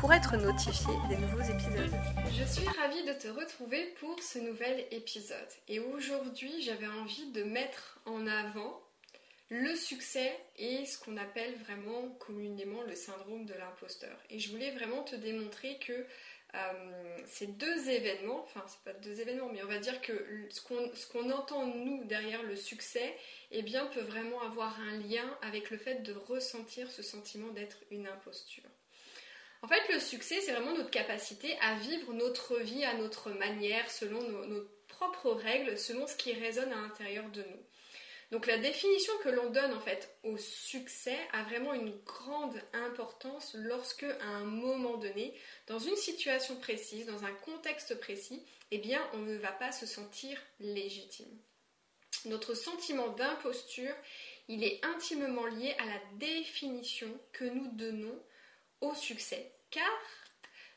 pour être notifié des nouveaux épisodes. Je suis ravie de te retrouver pour ce nouvel épisode. Et aujourd'hui, j'avais envie de mettre en avant le succès et ce qu'on appelle vraiment communément le syndrome de l'imposteur. Et je voulais vraiment te démontrer que euh, ces deux événements, enfin c'est pas deux événements, mais on va dire que ce qu'on entend nous derrière le succès, eh bien peut vraiment avoir un lien avec le fait de ressentir ce sentiment d'être une imposture. Le succès, c'est vraiment notre capacité à vivre notre vie à notre manière, selon nos propres règles, selon ce qui résonne à l'intérieur de nous. Donc la définition que l'on donne en fait au succès a vraiment une grande importance lorsque à un moment donné, dans une situation précise, dans un contexte précis, eh bien on ne va pas se sentir légitime. Notre sentiment d'imposture, il est intimement lié à la définition que nous donnons au succès. Car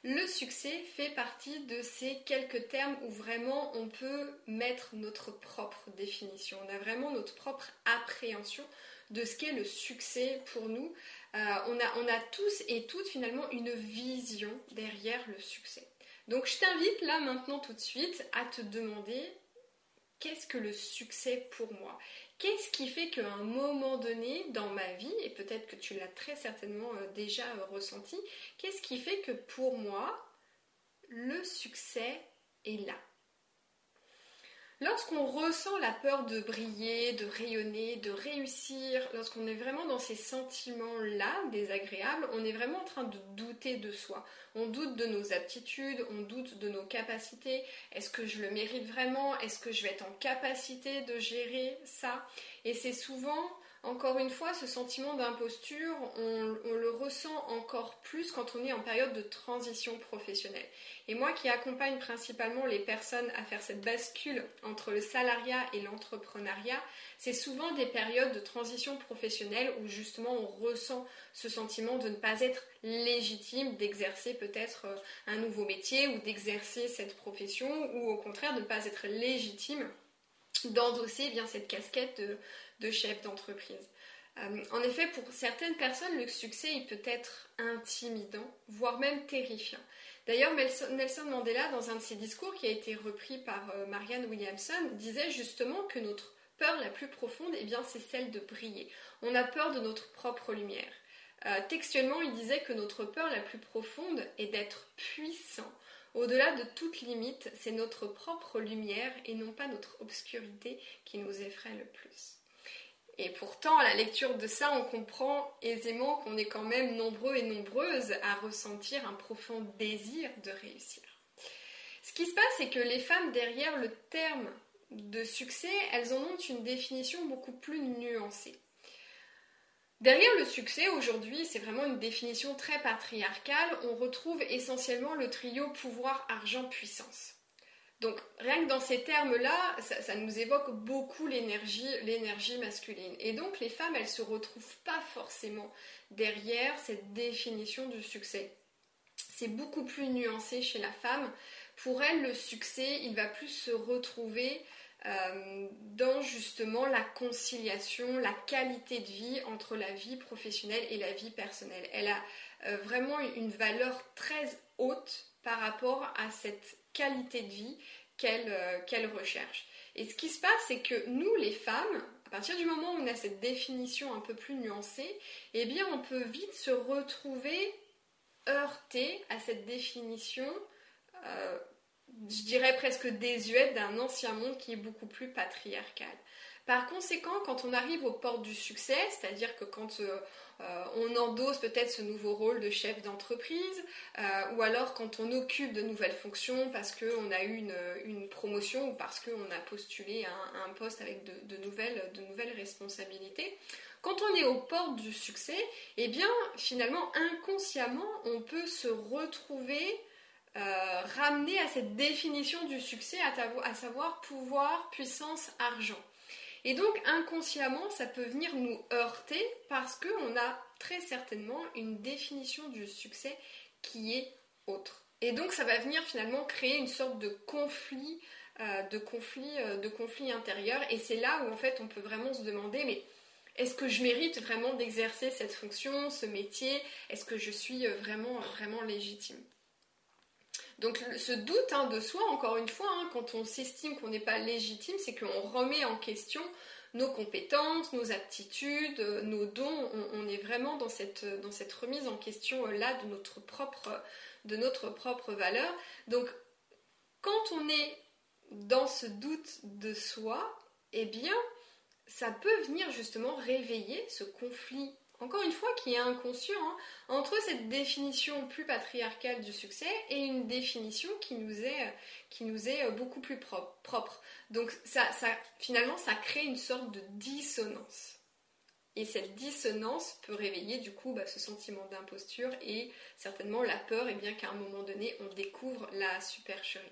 le succès fait partie de ces quelques termes où vraiment on peut mettre notre propre définition. On a vraiment notre propre appréhension de ce qu'est le succès pour nous. Euh, on, a, on a tous et toutes finalement une vision derrière le succès. Donc je t'invite là maintenant tout de suite à te demander qu'est-ce que le succès pour moi? Qu'est-ce qui fait qu'à un moment donné dans ma vie, et peut-être que tu l'as très certainement euh, déjà euh, ressenti, qu'est-ce qui fait que pour moi, le succès est là? Lorsqu'on ressent la peur de briller, de rayonner, de réussir, lorsqu'on est vraiment dans ces sentiments-là désagréables, on est vraiment en train de douter de soi. On doute de nos aptitudes, on doute de nos capacités. Est-ce que je le mérite vraiment? Est-ce que je vais être en capacité de gérer ça? Et c'est souvent encore une fois, ce sentiment d'imposture, on, le ressent encore plus quand on est en période de transition professionnelle. Et moi qui accompagne principalement les personnes à faire cette bascule entre le salariat et l'entrepreneuriat, c'est souvent des périodes de transition professionnelle où justement on ressent ce sentiment de ne pas être légitime d'exercer peut-être euh, un nouveau métier ou d'exercer cette profession ou au contraire de ne pas être légitime d'endosser bien cette casquette de, chef d'entreprise. Euh, en effet, pour certaines personnes, le succès peut être intimidant, voire même terrifiant. D'ailleurs, Nelson Mandela, dans un de ses discours qui a été repris par euh, Marianne Williamson, disait justement que notre peur la plus profonde, eh bien, c'est celle de briller. On a peur de notre propre lumière. Euh, textuellement, il disait que notre peur la plus profonde est d'être puissant, au-delà de toute limite, c'est notre propre lumière et non pas notre obscurité qui nous effraie le plus. Et pourtant, à la lecture de ça, on comprend aisément qu'on est quand même nombreux et nombreuses à ressentir un profond désir de réussir. Ce qui se passe, c'est que les femmes, derrière le terme de succès, elles en ont une définition beaucoup plus nuancée. Derrière le succès aujourd'hui, c'est vraiment une définition très patriarcale. On retrouve essentiellement le trio pouvoir, argent, puissance. Donc rien que dans ces termes-là, ça, nous évoque beaucoup l'énergie, l'énergie masculine. Et donc les femmes, elles se retrouvent pas forcément derrière cette définition du succès. C'est beaucoup plus nuancé chez la femme. Pour elle, le succès, il va plus se retrouver dans justement la conciliation, la qualité de vie entre la vie professionnelle et la vie personnelle. Elle a euh, vraiment une valeur très haute par rapport à cette qualité de vie euh, qu'elle recherche. Et ce qui se passe, c'est que nous, les femmes, à partir du moment où on a cette définition un peu plus nuancée, eh bien, on peut vite se retrouver heurté à cette définition je dirais presque désuète d'un ancien monde qui est beaucoup plus patriarcal. Par conséquent, quand on arrive aux portes du succès, c'est-à-dire que quand euh, euh, on endosse peut-être ce nouveau rôle de chef d'entreprise, euh, ou alors quand on occupe de nouvelles fonctions parce qu'on a eu une, promotion ou parce qu'on a postulé un, poste avec de, nouvelles, de nouvelles responsabilités. Quand on est aux portes du succès, eh bien finalement inconsciemment on peut se retrouver euh, ramené à cette définition du succès, à, savoir pouvoir, puissance, argent. Et donc inconsciemment, ça peut venir nous heurter parce qu'on a très certainement une définition du succès qui est autre. Et donc ça va venir finalement créer une sorte de conflit, euh, de conflit, euh, de conflit intérieur. Et c'est là où en fait on peut vraiment se demander, mais est-ce que je mérite vraiment d'exercer cette fonction, ce métier? Est-ce que je suis vraiment, vraiment légitime? Donc ce doute hein, de soi, encore une fois, hein, quand on s'estime qu'on n'est pas légitime, c'est qu'on remet en question nos compétences, nos aptitudes, euh, nos dons. On, est vraiment dans cette, cette remise en question euh, là de notre propre valeur. Donc quand on est dans ce doute de soi, eh bien, ça peut venir justement réveiller ce conflit encore une fois, qui est inconscient, hein, entre cette définition plus patriarcale du succès et une définition qui nous est, qui nous est beaucoup plus propre. Donc ça, finalement, ça crée une sorte de dissonance. Et cette dissonance peut réveiller du coup bah, ce sentiment d'imposture et certainement la peur, et bien qu'à un moment donné, on découvre la supercherie.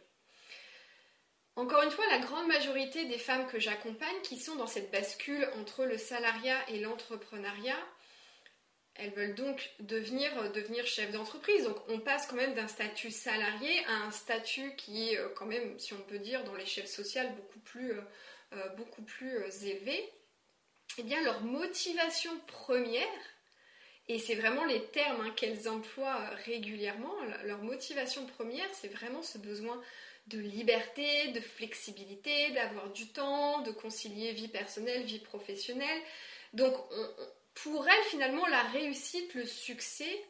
Encore une fois, la grande majorité des femmes que j'accompagne qui sont dans cette bascule entre le salariat et l'entrepreneuriat elles veulent donc devenir, euh, devenir chef d'entreprise. Donc on passe quand même d'un statut salarié à un statut qui est euh, quand même, si on peut dire, dans l'échelle sociale beaucoup plus, euh, beaucoup plus élevé. Eh bien, leur motivation première, et c'est vraiment les termes hein, qu'elles emploient régulièrement, leur motivation première, c'est vraiment ce besoin de liberté, de flexibilité, d'avoir du temps, de concilier vie personnelle, vie professionnelle. Donc on, pour elle, finalement, la réussite, le succès,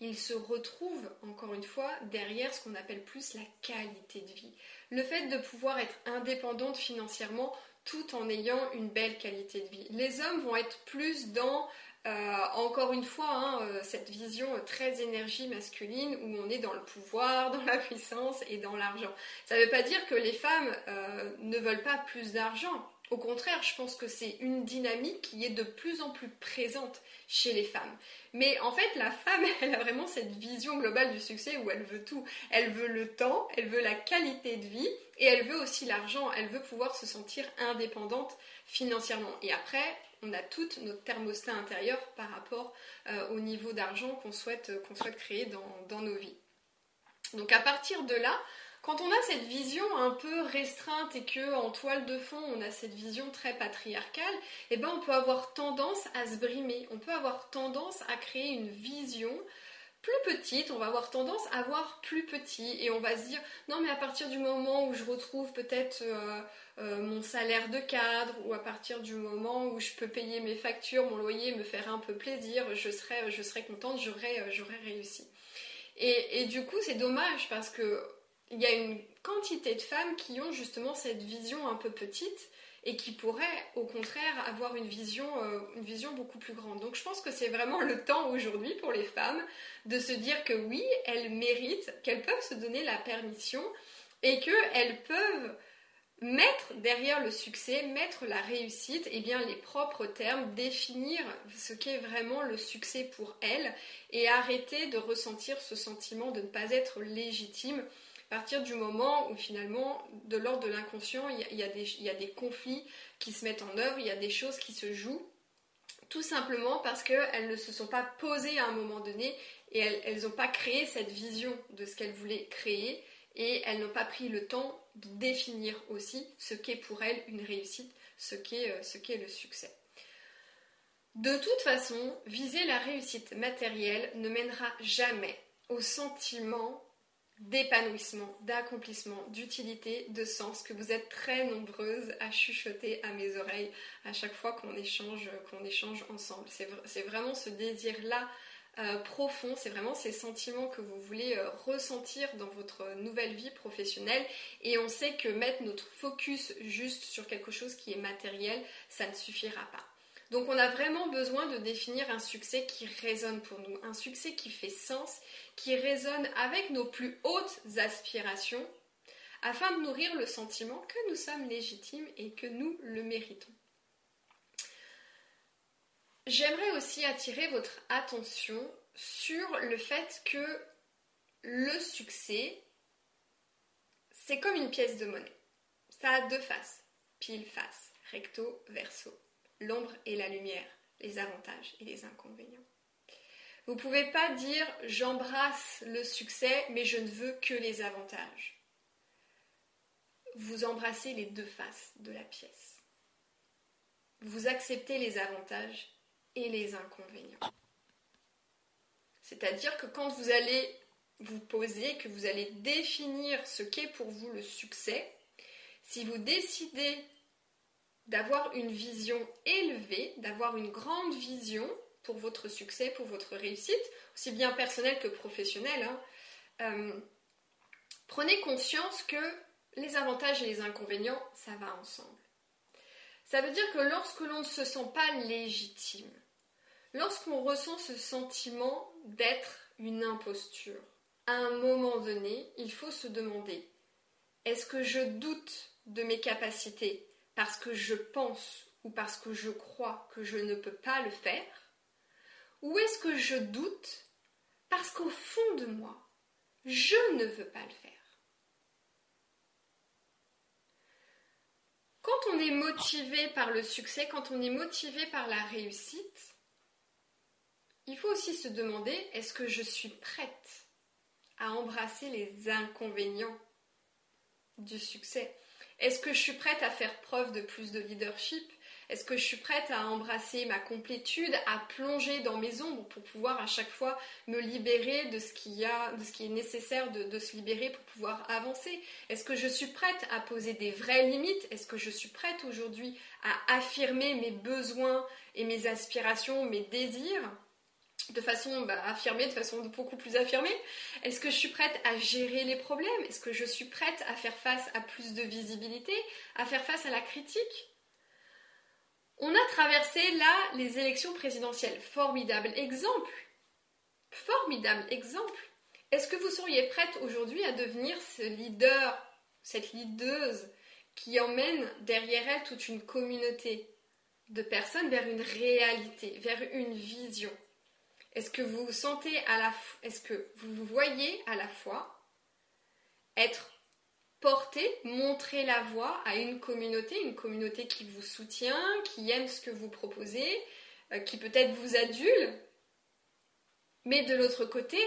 il se retrouve, encore une fois, derrière ce qu'on appelle plus la qualité de vie. Le fait de pouvoir être indépendante financièrement tout en ayant une belle qualité de vie. Les hommes vont être plus dans, euh, encore une fois, hein, euh, cette vision très énergie masculine où on est dans le pouvoir, dans la puissance et dans l'argent. Ça ne veut pas dire que les femmes euh, ne veulent pas plus d'argent. Au contraire, je pense que c'est une dynamique qui est de plus en plus présente chez les femmes. Mais en fait, la femme, elle a vraiment cette vision globale du succès où elle veut tout. Elle veut le temps, elle veut la qualité de vie et elle veut aussi l'argent. Elle veut pouvoir se sentir indépendante financièrement. Et après, on a toute notre thermostat intérieur par rapport euh, au niveau d'argent qu'on souhaite, souhaite créer dans nos vies. Donc à partir de là, quand on a cette vision un peu restreinte et que en toile de fond on a cette vision très patriarcale, eh ben on peut avoir tendance à se brimer, on peut avoir tendance à créer une vision plus petite, on va avoir tendance à voir plus petit et on va se dire non mais à partir du moment où je retrouve peut-être euh, euh, mon salaire de cadre ou à partir du moment où je peux payer mes factures, mon loyer, me faire un peu plaisir, je serai, je contente, j'aurais, j'aurais réussi. Et, et, du coup c'est dommage parce que il y a une quantité de femmes qui ont justement cette vision un peu petite et qui pourraient au contraire avoir une vision, euh, une vision beaucoup plus grande. Donc je pense que c'est vraiment le temps aujourd'hui pour les femmes de se dire que oui, elles méritent, qu'elles peuvent se donner la permission et qu'elles peuvent mettre derrière le succès, mettre la réussite, et eh bien les propres termes, définir ce qu'est vraiment le succès pour elles et arrêter de ressentir ce sentiment de ne pas être légitime à partir du moment où finalement, de l'ordre de l'inconscient, il y, a, des conflits qui se mettent en œuvre, il y a des choses qui se jouent, tout simplement parce qu'elles ne se sont pas posées à un moment donné et elles n'ont pas créé cette vision de ce qu'elles voulaient créer et elles n'ont pas pris le temps de définir aussi ce qu'est pour elles une réussite, ce qu'est, euh, le succès. De toute façon, viser la réussite matérielle ne mènera jamais au sentiment d'épanouissement, d'accomplissement, d'utilité, de sens, que vous êtes très nombreuses à chuchoter à mes oreilles à chaque fois qu'on échange, qu'on échange ensemble. C'est vraiment ce désir-là euh, profond, c'est vraiment ces sentiments que vous voulez euh, ressentir dans votre nouvelle vie professionnelle. Et on sait que mettre notre focus juste sur quelque chose qui est matériel, ça ne suffira pas. Donc on a vraiment besoin de définir un succès qui résonne pour nous, un succès qui fait sens, qui résonne avec nos plus hautes aspirations, afin de nourrir le sentiment que nous sommes légitimes et que nous le méritons. J'aimerais aussi attirer votre attention sur le fait que le succès, c'est comme une pièce de monnaie. Ça a deux faces, pile face, recto, verso, l'ombre et la lumière, les avantages et les inconvénients. Vous ne pouvez pas dire j'embrasse le succès mais je ne veux que les avantages. Vous embrassez les deux faces de la pièce. Vous acceptez les avantages et les inconvénients. C'est-à-dire que quand vous allez vous poser, que vous allez définir ce qu'est pour vous le succès, si vous décidez d'avoir une vision élevée, d'avoir une grande vision pour votre succès, pour votre réussite, aussi bien personnelle que professionnelle, hein, euh, prenez conscience que les avantages et les inconvénients, ça va ensemble. Ça veut dire que lorsque l'on ne se sent pas légitime, Lorsqu'on ressent ce sentiment d'être une imposture, à un moment donné, il faut se demander est-ce que je doute de mes capacités parce que je pense ou parce que je crois que je ne peux pas le faire Ou est-ce que je doute parce qu'au fond de moi, je ne veux pas le faire? Quand on est motivé par le succès, quand on est motivé par la réussite, il faut aussi se demander, est-ce que je suis prête à embrasser les inconvénients du succès? Est-ce que je suis prête à faire preuve de plus de leadership? Est-ce que je suis prête à embrasser ma complétude, à plonger dans mes ombres pour pouvoir à chaque fois me libérer de ce, qui est nécessaire de se libérer pour pouvoir avancer? Est-ce que je suis prête à poser des vraies limites? Est-ce que je suis prête aujourd'hui à affirmer mes besoins et mes aspirations, mes désirs? De façon bah, affirmée, de façon beaucoup plus affirmée Est-ce que je suis prête à gérer les problèmes? Est-ce que je suis prête à faire face à plus de visibilité, à faire face à la critique? On a traversé là les élections présidentielles. Formidable exemple. Formidable exemple. Est-ce que vous seriez prête aujourd'hui à devenir ce leader, cette leaduse qui emmène derrière elle toute une communauté de personnes vers une réalité, vers une vision? Est-ce que vous sentez à la est-ce que vous voyez à la fois être porté, montrer la voie à une communauté, une communauté qui vous soutient, qui aime ce que vous proposez, euh, qui peut-être vous adule, mais de l'autre côté,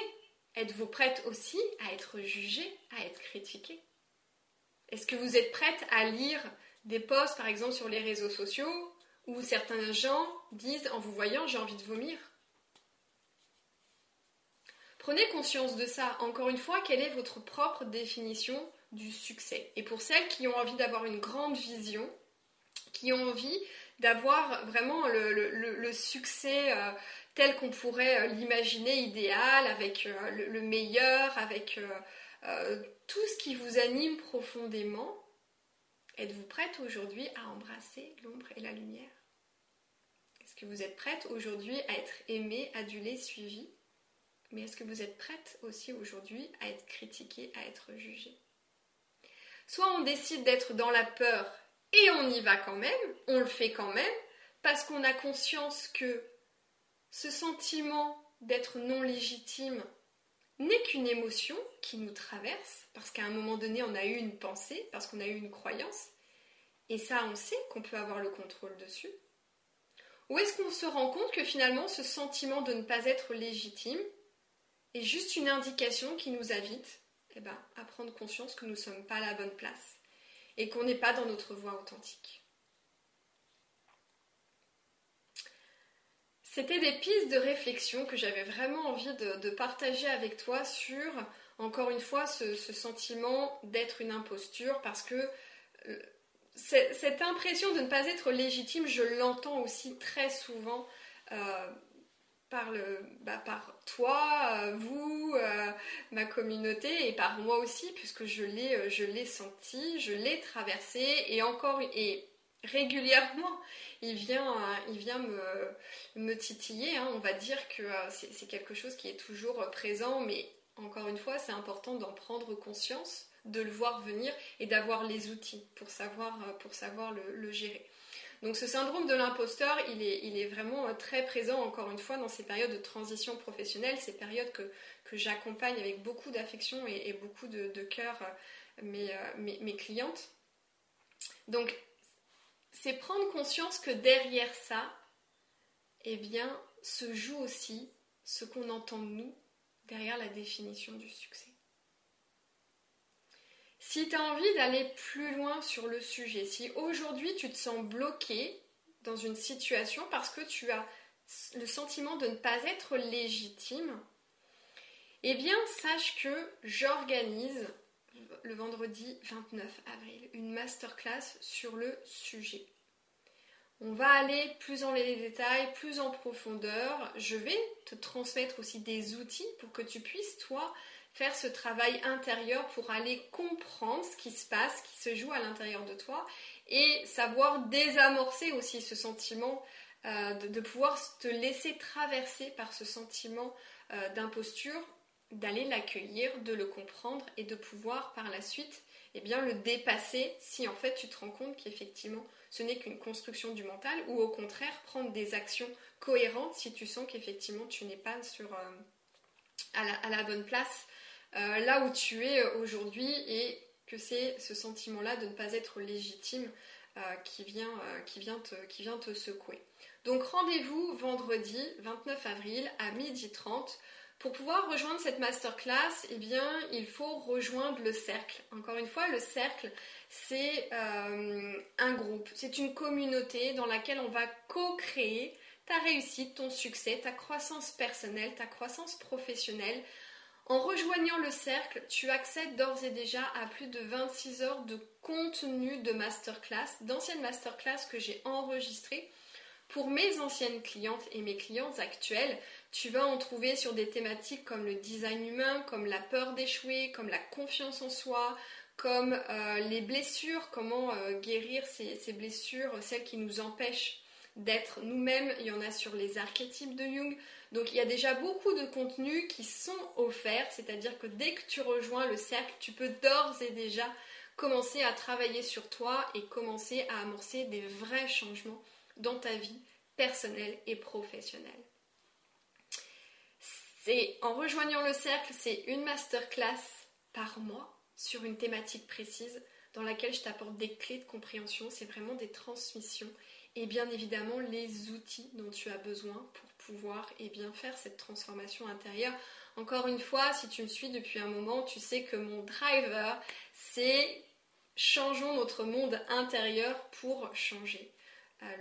êtes-vous prête aussi à être jugée, à être critiquée? Est-ce que vous êtes prête à lire des posts, par exemple, sur les réseaux sociaux, où certains gens disent, en vous voyant, j'ai envie de vomir? Prenez conscience de ça. Encore une fois, quelle est votre propre définition du succès? Et pour celles qui ont envie d'avoir une grande vision, qui ont envie d'avoir vraiment le, succès euh, tel qu'on pourrait euh, l'imaginer idéal, avec euh, le, meilleur, avec tout ce qui vous anime profondément, êtes-vous prête aujourd'hui à embrasser l'ombre et la lumière? Est-ce que vous êtes prête aujourd'hui à être aimée, adulée, suivie? Mais est-ce que vous êtes prête aussi aujourd'hui à être critiquée, à être jugée? Soit on décide d'être dans la peur et on y va quand même, on le fait quand même, parce qu'on a conscience que ce sentiment d'être non légitime n'est qu'une émotion qui nous traverse, parce qu'à un moment donné on a eu une pensée, parce qu'on a eu une croyance, et ça on sait qu'on peut avoir le contrôle dessus. Ou est-ce qu'on se rend compte que finalement ce sentiment de ne pas être légitime, est juste une indication qui nous invite eh ben, à prendre conscience que nous ne sommes pas à la bonne place et qu'on n'est pas dans notre voie authentique. C'était des pistes de réflexion que j'avais vraiment envie de, partager avec toi sur, encore une fois, ce, sentiment d'être une imposture parce que euh, cette impression de ne pas être légitime, je l'entends aussi très souvent. Euh, par, le, bah, par toi, vous, ma communauté et par moi aussi, puisque je l'ai, je l'ai senti, je l'ai traversé et encore et régulièrement, il vient, il vient me, me titiller. Hein. On va dire que c'est quelque chose qui est toujours présent, mais encore une fois, c'est important d'en prendre conscience, de le voir venir et d'avoir les outils pour savoir le, gérer. Donc ce syndrome de l'imposteur, il est, vraiment très présent, encore une fois, dans ces périodes de transition professionnelle, ces périodes que, j'accompagne avec beaucoup d'affection et, beaucoup de, cœur euh, mes, euh, mes, mes clientes. Donc c'est prendre conscience que derrière ça, eh bien, se joue aussi ce qu'on entend nous derrière la définition du succès. Si tu as envie d'aller plus loin sur le sujet, si aujourd'hui tu te sens bloqué dans une situation parce que tu as le sentiment de ne pas être légitime, eh bien sache que j'organise le vendredi 29 avril une masterclass sur le sujet. On va aller plus en les détails, plus en profondeur. Je vais te transmettre aussi des outils pour que tu puisses, toi, faire ce travail intérieur pour aller comprendre ce qui se passe, ce qui se joue à l'intérieur de toi et savoir désamorcer aussi ce sentiment euh, de, pouvoir te laisser traverser par ce sentiment euh, d'imposture, d'aller l'accueillir, de le comprendre et de pouvoir par la suite eh bien, le dépasser si en fait tu te rends compte qu'effectivement ce n'est qu'une construction du mental ou au contraire prendre des actions cohérentes si tu sens qu'effectivement tu n'es pas sur, euh, à, la, bonne place euh, là où tu es aujourd'hui et que c'est ce sentiment-là de ne pas être légitime euh, qui, vient, qui, vient te, secouer. Donc rendez-vous vendredi 29 avril à 12h30 pour pouvoir rejoindre cette masterclass, eh bien, il faut rejoindre le cercle. Encore une fois, le cercle, c'est euh, un groupe, c'est une communauté dans laquelle on va co-créer ta réussite, ton succès, ta croissance personnelle, ta croissance professionnelle. En rejoignant le cercle, tu accèdes d'ores et déjà à plus de 26 heures de contenu de masterclass, d'anciennes masterclass que j'ai enregistrées pour mes anciennes clientes et mes clientes actuelles, tu vas en trouver sur des thématiques comme le design humain, comme la peur d'échouer, comme la confiance en soi, comme euh, les blessures, comment euh, guérir ces, blessures, celles qui nous empêchent d'être nous-mêmes. Il y en a sur les archétypes de Jung. Donc il y a déjà beaucoup de contenus qui sont offerts, c'est-à-dire que dès que tu rejoins le cercle, tu peux d'ores et déjà commencer à travailler sur toi et commencer à amorcer des vrais changements dans ta vie personnelle et professionnelle. C'est en rejoignant le cercle, c'est une masterclass par mois sur une thématique précise dans laquelle je t'apporte des clés de compréhension, c'est vraiment des transmissions et bien évidemment les outils dont tu as besoin pour et bien faire cette transformation intérieure. Encore une fois, si tu me suis depuis un moment, tu sais que mon driver, c'est changeons notre monde intérieur pour changer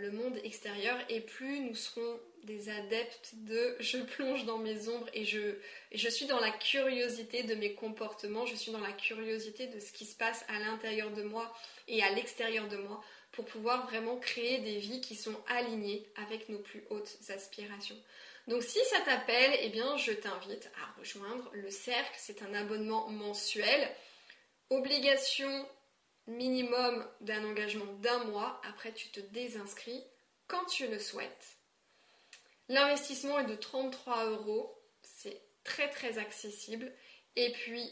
le monde extérieur et plus nous serons des adeptes de je plonge dans mes ombres et je suis dans la curiosité de mes comportements, je suis dans la curiosité de ce qui se passe à l'intérieur de moi et à l'extérieur de moi pour pouvoir vraiment créer des vies qui sont alignées avec nos plus hautes aspirations. Donc si ça t'appelle, eh bien je t'invite à rejoindre le cercle, c'est un abonnement mensuel. Obligation minimum d'un engagement d'un mois. Après, tu te désinscris quand tu le souhaites. L'investissement est de 33 euros. C'est très très accessible. Et puis,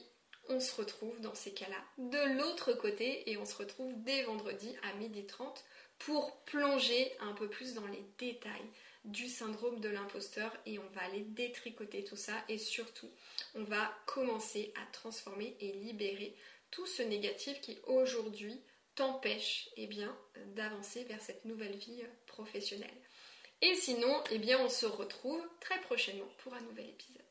on se retrouve dans ces cas-là de l'autre côté et on se retrouve dès vendredi à 12h30 pour plonger un peu plus dans les détails du syndrome de l'imposteur et on va aller détricoter tout ça et surtout on va commencer à transformer et libérer tout ce négatif qui aujourd'hui t'empêche eh bien, d'avancer vers cette nouvelle vie professionnelle. Et sinon, eh on se retrouve très prochainement pour un nouvel épisode.